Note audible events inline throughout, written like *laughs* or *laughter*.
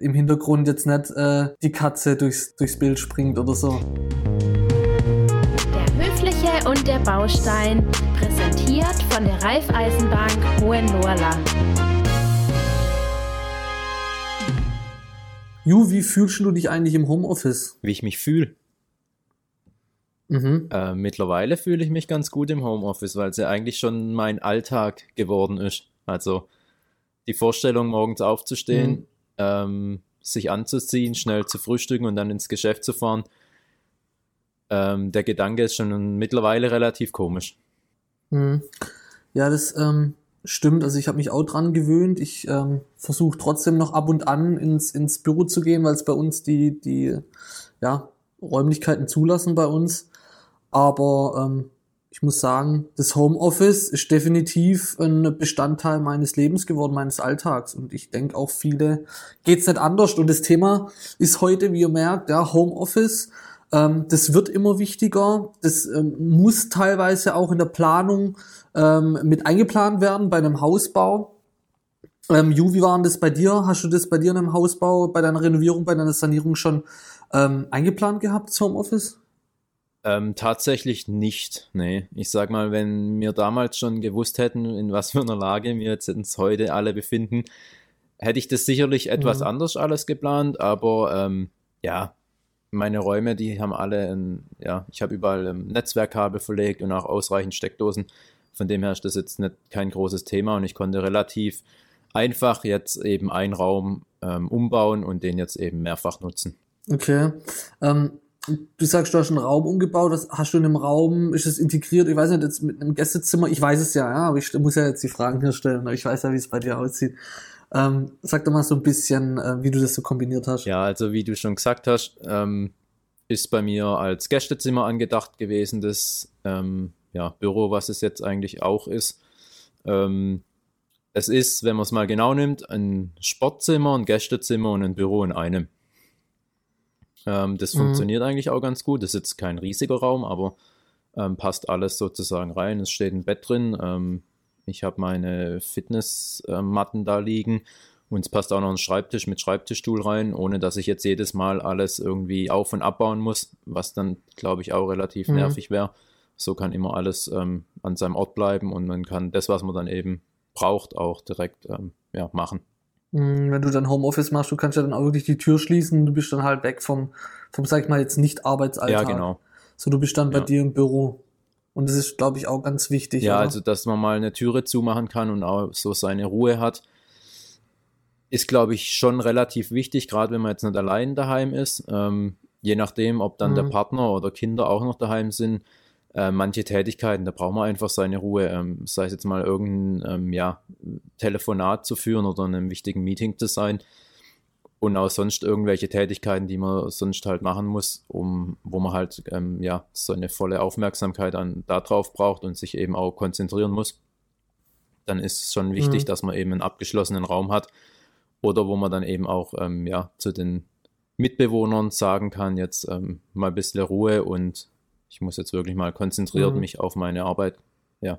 im Hintergrund jetzt nicht äh, die Katze durchs, durchs Bild springt oder so. Der Höfliche und der Baustein, präsentiert von der Raiffeisenbank Hohenlohrland. Ju, wie fühlst du dich eigentlich im Homeoffice? Wie ich mich fühle. Mhm. Äh, mittlerweile fühle ich mich ganz gut im Homeoffice, weil es ja eigentlich schon mein Alltag geworden ist. Also die Vorstellung, morgens aufzustehen, Mhm. Ähm, sich anzuziehen, schnell zu frühstücken und dann ins Geschäft zu fahren. Ähm, der Gedanke ist schon mittlerweile relativ komisch. Mhm. Ja, das ähm, stimmt. Also ich habe mich auch dran gewöhnt. Ich ähm, versuche trotzdem noch ab und an ins, ins Büro zu gehen, weil es bei uns die, die ja, Räumlichkeiten zulassen bei uns. Aber ähm, ich muss sagen, das Homeoffice ist definitiv ein Bestandteil meines Lebens geworden, meines Alltags. Und ich denke auch viele geht's nicht anders. Und das Thema ist heute, wie ihr merkt, ja, Homeoffice. Ähm, das wird immer wichtiger. Das ähm, muss teilweise auch in der Planung ähm, mit eingeplant werden bei einem Hausbau. Ähm, Ju, wie war denn das bei dir? Hast du das bei dir in einem Hausbau, bei deiner Renovierung, bei deiner Sanierung schon ähm, eingeplant gehabt, das Homeoffice? Ähm, tatsächlich nicht. Nee. Ich sag mal, wenn wir damals schon gewusst hätten, in was für einer Lage wir jetzt uns heute alle befinden, hätte ich das sicherlich etwas Mhm. anders alles geplant, aber ähm, ja, meine Räume, die haben alle, ein, ja, ich habe überall ähm, Netzwerkkabel verlegt und auch ausreichend Steckdosen. Von dem her ist das jetzt nicht kein großes Thema und ich konnte relativ einfach jetzt eben einen Raum ähm, umbauen und den jetzt eben mehrfach nutzen. Okay. Ähm, du sagst, du hast einen Raum umgebaut. Was hast du in einem Raum? Ist es integriert? Ich weiß nicht, jetzt mit einem Gästezimmer. Ich weiß es ja, ja, aber ich muss ja jetzt die Fragen hier stellen. Aber ich weiß ja, wie es bei dir aussieht. Ähm, sag doch mal so ein bisschen, äh, wie du das so kombiniert hast. Ja, also wie du schon gesagt hast, ähm, ist bei mir als Gästezimmer angedacht gewesen, das ähm, ja, Büro, was es jetzt eigentlich auch ist. Ähm, es ist, wenn man es mal genau nimmt, ein Sportzimmer, ein Gästezimmer und ein Büro in einem. Ähm, das Mhm. funktioniert eigentlich auch ganz gut. Das ist jetzt kein riesiger Raum, aber ähm, passt alles sozusagen rein. Es steht ein Bett drin. Ähm, ich habe meine Fitnessmatten da liegen und es passt auch noch ein Schreibtisch mit Schreibtischstuhl rein, ohne dass ich jetzt jedes Mal alles irgendwie auf- und abbauen muss, was dann, glaube ich, auch relativ Mhm. nervig wäre. So kann immer alles ähm, an seinem Ort bleiben und man kann das, was man dann eben braucht, auch direkt ähm, ja, machen. Mm, Wenn du dann Homeoffice machst, du kannst ja dann auch wirklich die Tür schließen. Du bist dann halt weg vom, vom sag ich mal, jetzt nicht Arbeitsalltag. Ja, genau. So, du bist dann bei Ja. dir im Büro. Und das ist, glaube ich, auch ganz wichtig. Ja, oder? also dass man mal eine Türe zumachen kann und auch so seine Ruhe hat, ist, glaube ich, schon relativ wichtig, gerade wenn man jetzt nicht allein daheim ist. Ähm, je nachdem, ob dann der Mhm. Partner oder Kinder auch noch daheim sind. Äh, manche Tätigkeiten, da braucht man einfach seine Ruhe. Ähm, sei es jetzt mal irgendein ähm, ja, Telefonat zu führen oder in einem wichtigen Meeting zu sein. Und auch sonst irgendwelche Tätigkeiten, die man sonst halt machen muss, um, wo man halt ähm, ja so eine volle Aufmerksamkeit an darauf braucht und sich eben auch konzentrieren muss, dann ist es schon wichtig, Mhm. dass man eben einen abgeschlossenen Raum hat oder wo man dann eben auch ähm, ja zu den Mitbewohnern sagen kann, jetzt ähm, mal ein bisschen Ruhe und ich muss jetzt wirklich mal konzentriert Mhm. mich auf meine Arbeit ja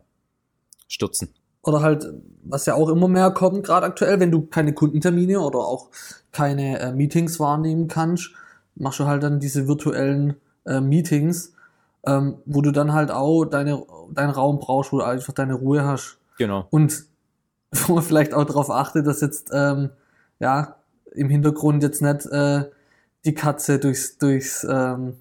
stürzen. Oder halt, was ja auch immer mehr kommt, gerade aktuell, wenn du keine Kundentermine oder auch keine äh, Meetings wahrnehmen kannst, machst du halt dann diese virtuellen äh, Meetings, ähm, wo du dann halt auch deine, deinen Raum brauchst, wo du einfach deine Ruhe hast. Genau. Und *laughs* wo man vielleicht auch darauf achtet, dass jetzt, ähm, ja, im Hintergrund jetzt nicht äh, die Katze durchs, durchs, ähm,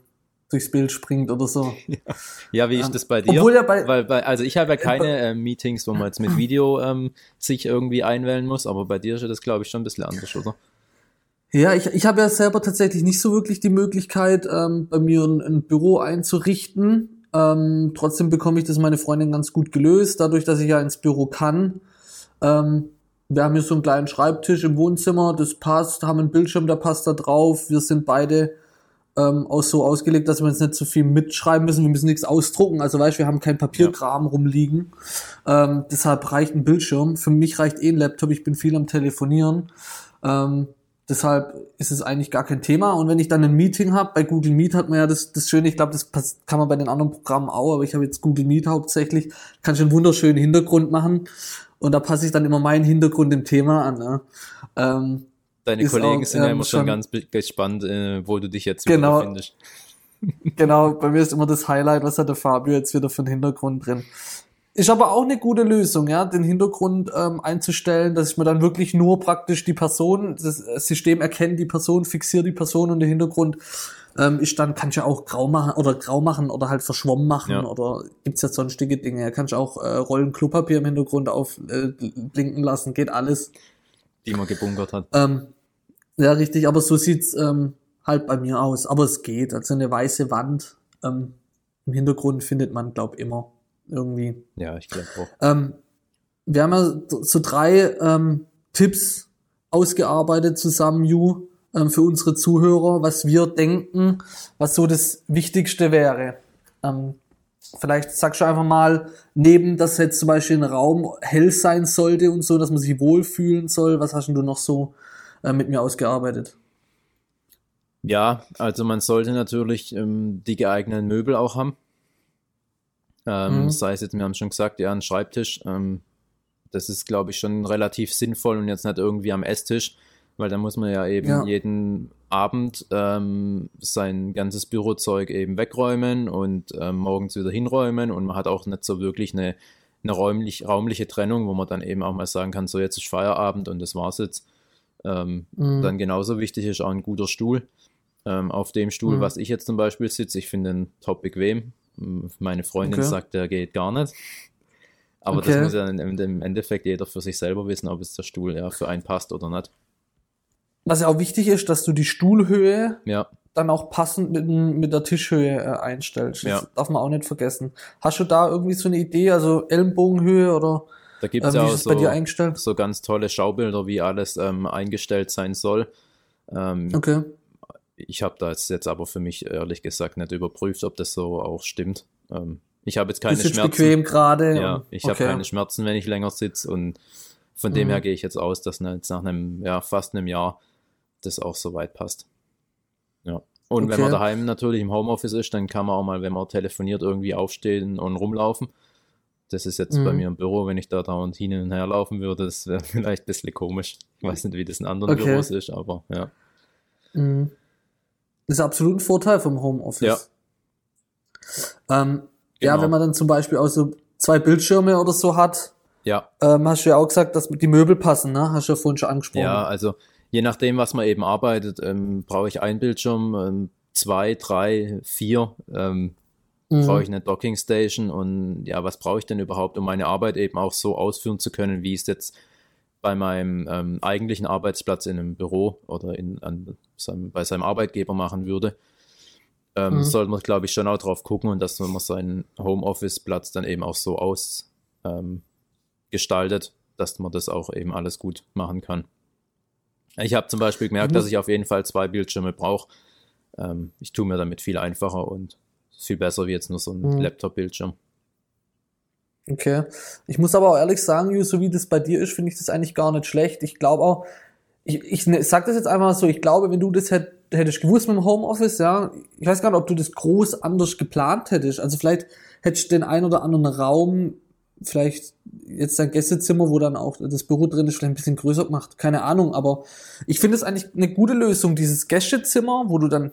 durchs Bild springt oder so. *laughs* Ja, wie Ähm, ist das bei dir? Obwohl ja bei, Weil, bei, also ich habe ja keine äh, Meetings, wo man jetzt mit Video ähm, sich irgendwie einwählen muss, aber bei dir ist ja das, glaube ich, schon ein bisschen anders, oder? Ja, ich, ich habe ja selber tatsächlich nicht so wirklich die Möglichkeit, ähm, bei mir ein, ein Büro einzurichten. Ähm, trotzdem bekomme ich das meine Freundin ganz gut gelöst, dadurch, dass ich ja ins Büro kann. Ähm, wir haben hier so einen kleinen Schreibtisch im Wohnzimmer, das passt, haben einen Bildschirm, der passt da drauf. Wir sind beide ähm, auch so ausgelegt, dass wir jetzt nicht so viel mitschreiben müssen, wir müssen nichts ausdrucken. Also weißt, wir haben kein Papierkram rumliegen. Ähm, deshalb reicht ein Bildschirm. Für mich reicht eh ein Laptop, ich bin viel am Telefonieren. Ähm, deshalb ist es eigentlich gar kein Thema. Und wenn ich dann ein Meeting habe, bei Google Meet hat man ja das, das Schöne, ich glaube, das kann man bei den anderen Programmen auch, aber ich habe jetzt Google Meet hauptsächlich, kann ich einen wunderschönen Hintergrund machen. Und da passe ich dann immer meinen Hintergrund dem Thema an. Ne? Ähm, Deine Ist Kollegen auch, sind ja ähm, immer schon schon- ganz gespannt, äh, wo du dich jetzt Genau. befindest. *laughs* Genau, bei mir ist immer das Highlight, was hat der Fabio jetzt wieder für einen Hintergrund drin. Ist aber auch eine gute Lösung, ja, den Hintergrund ähm, einzustellen, dass ich mir dann wirklich nur praktisch die Person, das System erkennt die Person, fixiert die Person und der Hintergrund ähm, ist dann, kann ich ja auch grau machen oder grau machen oder halt verschwommen machen Ja. oder gibt's ja sonstige Dinge. Ja, kann ich auch äh, Rollen Klopapier im Hintergrund auf äh, blinken lassen, geht alles. die man gebunkert hat. Ähm, ja, richtig, aber so sieht's ähm, halt bei mir aus. Aber es geht. Also eine weiße Wand ähm, im Hintergrund findet man, glaub immer irgendwie. Ja, ich glaube auch. Ähm, wir haben ja so drei ähm, Tipps ausgearbeitet zusammen, Ju, ähm, für unsere Zuhörer, was wir denken, was so das Wichtigste wäre. Ähm, vielleicht sagst du einfach mal, neben, dass jetzt zum Beispiel ein Raum hell sein sollte und so, dass man sich wohlfühlen soll, was hast denn du noch so äh, mit mir ausgearbeitet? Ja, also man sollte natürlich ähm, die geeigneten Möbel auch haben. Ähm, Mhm. Sei es jetzt, wir haben schon gesagt, ja, ein Schreibtisch. Ähm, das ist, glaube ich, schon relativ sinnvoll und jetzt nicht irgendwie am Esstisch, weil da muss man ja eben Ja. jeden Abend ähm, sein ganzes Bürozeug eben wegräumen und ähm, morgens wieder hinräumen und man hat auch nicht so wirklich eine, eine räumlich, raumliche Trennung, wo man dann eben auch mal sagen kann, so jetzt ist Feierabend und das war's jetzt. Ähm, Mhm. dann genauso wichtig ist auch ein guter Stuhl. Ähm, auf dem Stuhl, Mhm. was ich jetzt zum Beispiel sitze, ich finde den top bequem. Meine Freundin Okay. sagt, der geht gar nicht. Aber Okay. das muss ja im, Endeffekt jeder für sich selber wissen, ob es der Stuhl ja für einen passt oder nicht. Was ja auch wichtig ist, dass du die Stuhlhöhe Ja, dann auch passend mit, mit der Tischhöhe äh, einstellst. Das Ja. darf man auch nicht vergessen. Hast du da irgendwie so eine Idee, also Ellenbogenhöhe oder da gibt äh, es wie ja ist auch es bei dir so, eingestellt? so ganz tolle Schaubilder, wie alles ähm, eingestellt sein soll. Ähm, Okay. Ich habe das jetzt aber für mich ehrlich gesagt nicht überprüft, ob das so auch stimmt. Ähm, ich habe jetzt keine Bist jetzt Schmerzen. bequem gerade? Ja, ich habe okay. keine Schmerzen, wenn ich länger sitze und von dem Mhm. her gehe ich jetzt aus, dass jetzt nach einem, ja, fast einem Jahr das auch so weit passt. Ja. Und wenn Okay. man daheim natürlich im Homeoffice ist, dann kann man auch mal, wenn man telefoniert, irgendwie aufstehen und rumlaufen. Das ist jetzt bei Mhm. mir im Büro, wenn ich da dauernd hin und her laufen würde, das wäre *laughs* vielleicht ein bisschen komisch. Ich weiß nicht, wie das in anderen Okay. Büros ist, aber ja. Mhm. Das ist absolut ein Vorteil vom Homeoffice. Ja. Ähm, Ja, Genau. wenn man dann zum Beispiel auch so zwei Bildschirme oder so hat, Ja, ähm, hast du ja auch gesagt, dass die Möbel passen, ne? Hast du ja vorhin schon angesprochen. Ja, also je nachdem, was man eben arbeitet, ähm, brauche ich einen Bildschirm, ähm, zwei, drei, vier, ähm, Mhm. brauche ich eine Docking Station und ja, was brauche ich denn überhaupt, um meine Arbeit eben auch so ausführen zu können, wie ich es jetzt bei meinem ähm, eigentlichen Arbeitsplatz in einem Büro oder in, an seinem, bei seinem Arbeitgeber machen würde. Ähm, Mhm. Sollte man, glaube ich, schon auch drauf gucken und dass man seinen Homeoffice-Platz dann eben auch so aus ähm, dass man das auch eben alles gut machen kann. Ich habe zum Beispiel gemerkt, muss- dass ich auf jeden Fall zwei Bildschirme brauche. Ähm, ich tue mir damit viel einfacher und ist viel besser wie jetzt nur so ein Mhm. Laptop-Bildschirm. Okay. Ich muss aber auch ehrlich sagen, Ju, so wie das bei dir ist, finde ich das eigentlich gar nicht schlecht. Ich glaube auch, ich, ich ne- sag das jetzt einfach so, ich glaube, wenn du das hätt, hättest gewusst mit dem Homeoffice, ja, ich weiß gar nicht, ob du das groß anders geplant hättest. Also vielleicht hättest du den ein oder anderen Raum, vielleicht jetzt dein Gästezimmer, wo dann auch das Büro drin ist, vielleicht ein bisschen größer gemacht. Keine Ahnung, aber ich finde es eigentlich eine gute Lösung, dieses Gästezimmer, wo du dann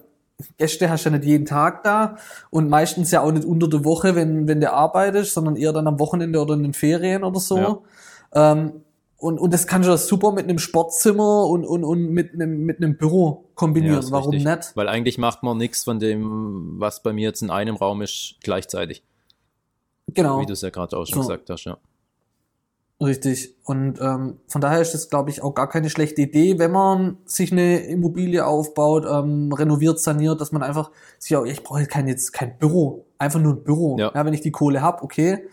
Gäste hast ja nicht jeden Tag da und meistens ja auch nicht unter der Woche, wenn, wenn du arbeitest, sondern eher dann am Wochenende oder in den Ferien oder so. Ja. Ähm, und, und das kannst du das super mit einem Sportzimmer und, und, und mit einem, mit einem Büro kombinieren. ist Warum richtig. nicht? Weil eigentlich macht man nichts von dem, was bei mir jetzt in einem Raum ist, gleichzeitig. Genau. Wie du es ja gerade auch schon So. gesagt hast, ja. Richtig. Und ähm, von daher ist das, glaube ich, auch gar keine schlechte Idee, wenn man sich eine Immobilie aufbaut, ähm, renoviert, saniert, dass man einfach sich auch, ich brauche jetzt kein, jetzt kein Büro, einfach nur ein Büro. Ja. wenn ich die Kohle hab, okay.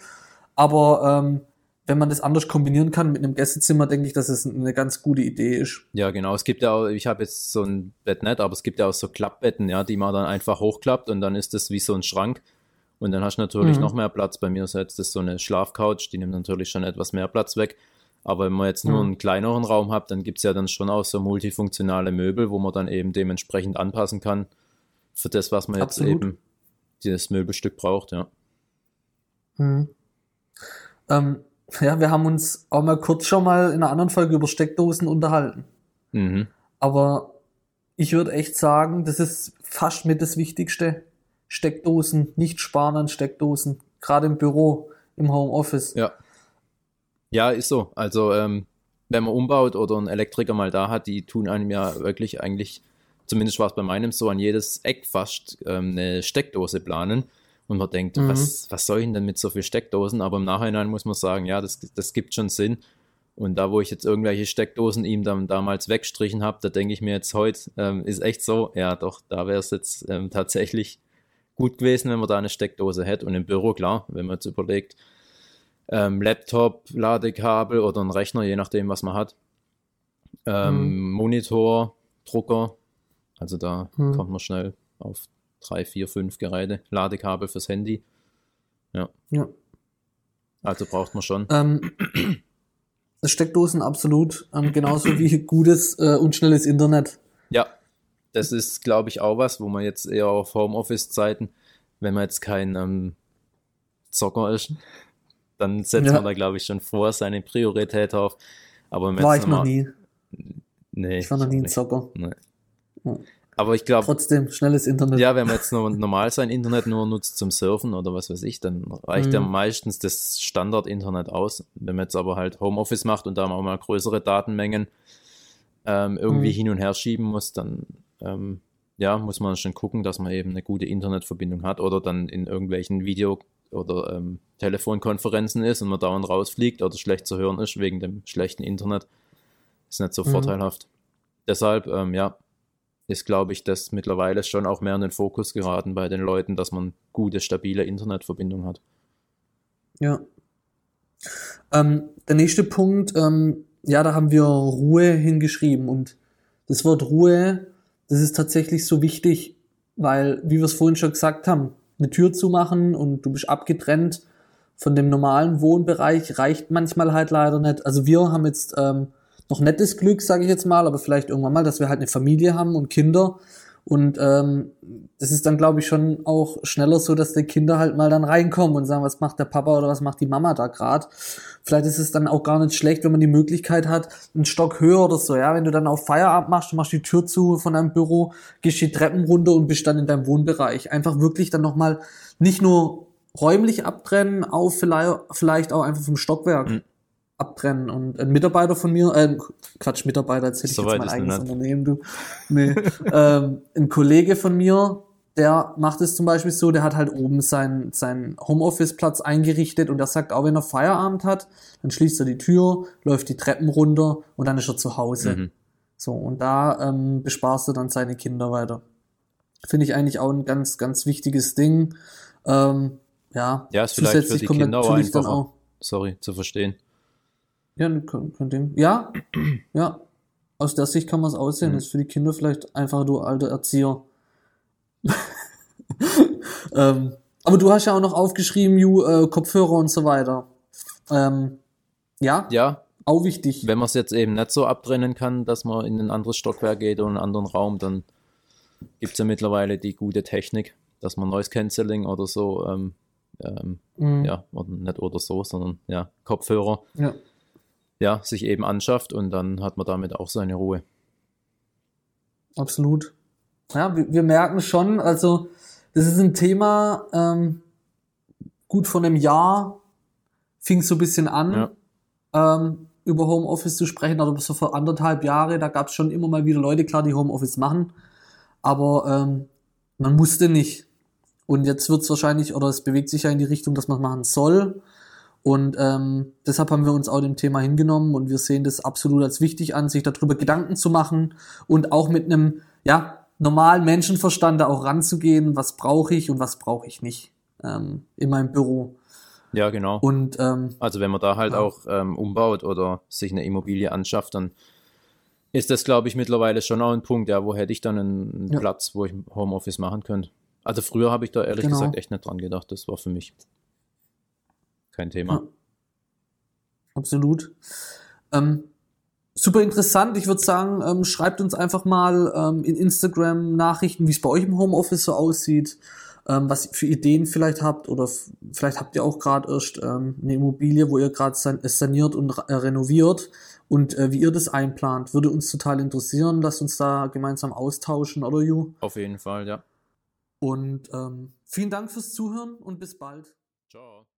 Aber ähm, wenn man das anders kombinieren kann mit einem Gästezimmer, denke ich, dass es eine ganz gute Idee ist. Ja, genau. Es gibt ja auch, ich habe jetzt so ein Bett nicht, aber es gibt ja auch so Klappbetten, ja, die man dann einfach hochklappt und dann ist das wie so ein Schrank. Und dann hast du natürlich Mhm. noch mehr Platz. Bei mir ist jetzt das so eine Schlafcouch, die nimmt natürlich schon etwas mehr Platz weg. Aber wenn man jetzt nur einen kleineren Raum hat, dann gibt's ja dann schon auch so multifunktionale Möbel, wo man dann eben dementsprechend anpassen kann für das, was man jetzt Absolut. eben dieses Möbelstück braucht, ja. Mhm. Ähm, ja, wir haben uns auch mal kurz schon mal in einer anderen Folge über Steckdosen unterhalten. Mhm. Aber ich würde echt sagen, das ist fast mit das Wichtigste. Steckdosen, nicht sparen an Steckdosen, gerade im Büro, im Homeoffice. Ja. Ja, ist so. Also, ähm, wenn man umbaut oder einen Elektriker mal da hat, die tun einem ja wirklich eigentlich, zumindest war es bei meinem so, an jedes Eck fast ähm, eine Steckdose planen. Und man denkt, Mhm. was, was soll ich denn mit so viel Steckdosen? Aber im Nachhinein muss man sagen, ja, das, das gibt schon Sinn. Und da, wo ich jetzt irgendwelche Steckdosen ihm dann damals weggestrichen habe, da denke ich mir jetzt heute, ähm, ist echt so, ja doch, da wäre es jetzt ähm, tatsächlich gut gewesen, wenn man da eine Steckdose hätte. Und im Büro, klar, wenn man jetzt überlegt, ähm, Laptop, Ladekabel oder ein Rechner, je nachdem, was man hat. Ähm, Monitor, Drucker, also da Mhm. kommt man schnell auf drei, vier, fünf Geräte. Ladekabel fürs Handy. Ja. Also braucht man schon. Ähm, Steckdosen absolut, ähm, genauso wie gutes äh, und schnelles Internet. Ja, das ist, glaube ich, auch was, wo man jetzt eher auf Homeoffice-Zeiten, wenn man jetzt kein ähm, Zocker ist, dann setzt Ja. man da, glaube ich, schon vor seine Priorität auf. Aber War ich noch nie. Nee, Ich war noch nie ein. Zocker. Nee. Ja. Aber ich glaube, Trotzdem, schnelles Internet. ja, wenn man jetzt nur normal sein Internet nur nutzt zum Surfen oder was weiß ich, dann reicht ja Mhm. meistens das Standard-Internet aus. Wenn man jetzt aber halt Homeoffice macht und da auch mal größere Datenmengen ähm, irgendwie Mhm. hin und her schieben muss, dann ähm, ja, muss man schon gucken, dass man eben eine gute Internetverbindung hat oder dann in irgendwelchen Video- oder ähm, Telefonkonferenzen ist und man dauernd rausfliegt oder schlecht zu hören ist wegen dem schlechten Internet. Ist nicht so Mhm. vorteilhaft. Deshalb, ähm, ja, ist, glaube ich, das mittlerweile schon auch mehr in den Fokus geraten bei den Leuten, dass man gute, stabile Internetverbindung hat. Ja. Ähm, der nächste Punkt, ähm, ja, da haben wir Ruhe hingeschrieben und das Wort Ruhe, das ist tatsächlich so wichtig, weil, wie wir es vorhin schon gesagt haben, eine Tür zu machen und du bist abgetrennt von dem normalen Wohnbereich reicht manchmal halt leider nicht. Also wir haben jetzt ähm, noch nettes Glück, sage ich jetzt mal, aber vielleicht irgendwann mal, dass wir halt eine Familie haben und Kinder. Und ähm, das ist dann, glaube ich, schon auch schneller so, dass die Kinder halt mal dann reinkommen und sagen, was macht der Papa oder was macht die Mama da gerade. Vielleicht ist es dann auch gar nicht schlecht, wenn man die Möglichkeit hat, einen Stock höher oder so, ja, wenn du dann auf Feierabend machst, du machst die Tür zu von deinem Büro, gehst die Treppen runter und bist dann in deinem Wohnbereich. Einfach wirklich dann nochmal nicht nur räumlich abtrennen, auch vielleicht, auch einfach vom Stockwerk Mhm. Abtrennen. Und ein Mitarbeiter von mir, äh, Quatsch, Mitarbeiter, jetzt hätte ich So jetzt weit mein eigenes. Unternehmen, du. Nee. *laughs* ähm, ein Kollege von mir, der macht es zum Beispiel so, der hat halt oben seinen, seinen Homeoffice-Platz eingerichtet und der sagt, auch wenn er Feierabend hat, dann schließt er die Tür, läuft die Treppen runter und dann ist er zu Hause. Mhm. So, und da ähm, besparst du dann seine Kinder weiter. Finde ich eigentlich auch ein ganz, ganz wichtiges Ding. Ähm, ja, Ja, ist vielleicht für die Kinder auch einfacher. auch. Sorry, zu verstehen. Ja, könnt, könnt ihr, ja, ja. Aus der Sicht kann man es aussehen. Mhm. Ist für die Kinder vielleicht einfach du alter Erzieher. *laughs* ähm, aber du hast ja auch noch aufgeschrieben, Ju, äh, Kopfhörer und so weiter. Ähm, ja, Ja, auch wichtig. wenn man es jetzt eben nicht so abtrennen kann, dass man in ein anderes Stockwerk geht oder in einen anderen Raum, dann gibt es ja mittlerweile die gute Technik, dass man Noise Cancelling oder so, ähm, ähm, Mhm. ja, oder nicht oder so, sondern ja, Kopfhörer, ja. Ja, sich eben anschafft und dann hat man damit auch seine Ruhe. Absolut. Ja, wir, wir merken schon, also das ist ein Thema, ähm, gut von einem Jahr fing es so ein bisschen an, ähm, über Homeoffice zu sprechen, oder so vor anderthalb Jahre, da gab es schon immer mal wieder Leute, klar, die Homeoffice machen, aber ähm, man musste nicht. Und jetzt wird es wahrscheinlich, oder es bewegt sich ja in die Richtung, dass man es machen soll. Und ähm, deshalb haben wir uns auch dem Thema hingenommen und wir sehen das absolut als wichtig an, sich darüber Gedanken zu machen und auch mit einem ja, normalen Menschenverstand da auch ranzugehen, was brauche ich und was brauche ich nicht ähm, in meinem Büro. Ja, genau. Und ähm, Also wenn man da halt Ja. auch ähm, umbaut oder sich eine Immobilie anschafft, dann ist das, glaube ich, mittlerweile schon auch ein Punkt, ja, wo hätte ich dann einen, einen Ja. Platz, wo ich Homeoffice machen könnte. Also früher habe ich da ehrlich Genau. gesagt echt nicht dran gedacht. Das war für mich kein Thema. Ja. Absolut. Ähm, super interessant. Ich würde sagen, ähm, schreibt uns einfach mal ähm, in Instagram Nachrichten, wie es bei euch im Homeoffice so aussieht, ähm, was ihr für Ideen vielleicht habt oder vielleicht habt ihr auch gerade erst ähm, eine Immobilie, wo ihr gerade san saniert und äh, renoviert Und äh, wie ihr das einplant, würde uns total interessieren. Lasst uns da gemeinsam austauschen, oder Ju? Auf jeden Fall, ja. Und ähm, vielen Dank fürs Zuhören und bis bald. Ciao.